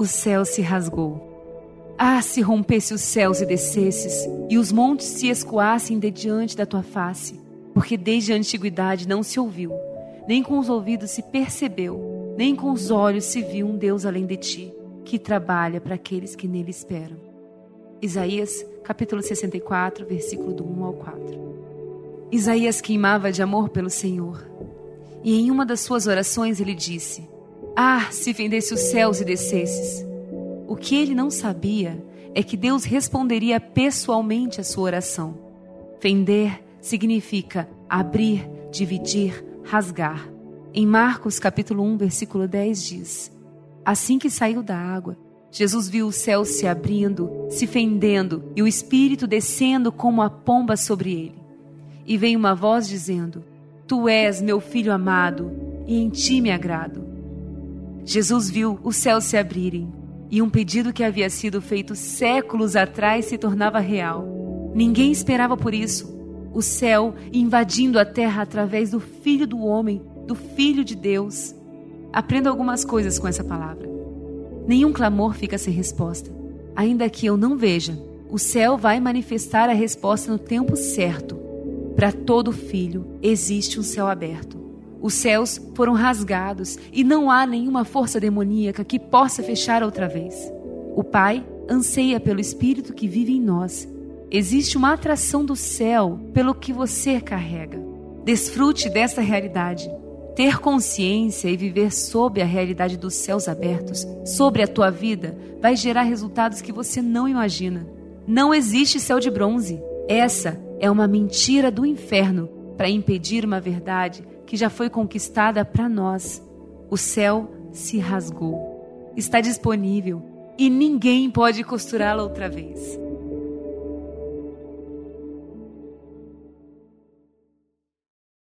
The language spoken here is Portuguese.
o céu se rasgou. Ah, se rompesse os céus e descesses, e os montes se escoassem de diante da tua face, porque desde a antiguidade não se ouviu, nem com os ouvidos se percebeu, nem com os olhos se viu um Deus além de ti, que trabalha para aqueles que nele esperam. Isaías, capítulo 64, versículo do 1 ao 4. Isaías queimava de amor pelo Senhor, e em uma das suas orações ele disse: Ah, se fendesse os céus e descesses! O que ele não sabia é que Deus responderia pessoalmente a sua oração. Fender significa abrir, dividir, rasgar. Em Marcos capítulo 1, versículo 10 diz: Assim que saiu da água, Jesus viu o céu se abrindo, se fendendo e o Espírito descendo como a pomba sobre ele. E veio uma voz dizendo: Tu és meu filho amado, e em ti me agrado. Jesus viu o céu se abrirem e um pedido que havia sido feito séculos atrás se tornava real. Ninguém esperava por isso. O céu invadindo a terra através do Filho do Homem, do Filho de Deus. Aprenda algumas coisas com essa palavra. Nenhum clamor fica sem resposta. Ainda que eu não veja, o céu vai manifestar a resposta no tempo certo. Para todo filho existe um céu aberto. Os céus foram rasgados e não há nenhuma força demoníaca que possa fechar outra vez. O Pai anseia pelo Espírito que vive em nós. Existe uma atração do céu pelo que você carrega. Desfrute dessa realidade. Ter consciência e viver sob a realidade dos céus abertos, sobre a tua vida, vai gerar resultados que você não imagina. Não existe céu de bronze. Essa é uma mentira do inferno para impedir uma verdade que já foi conquistada para nós. O céu se rasgou. Está disponível e ninguém pode costurá-la outra vez.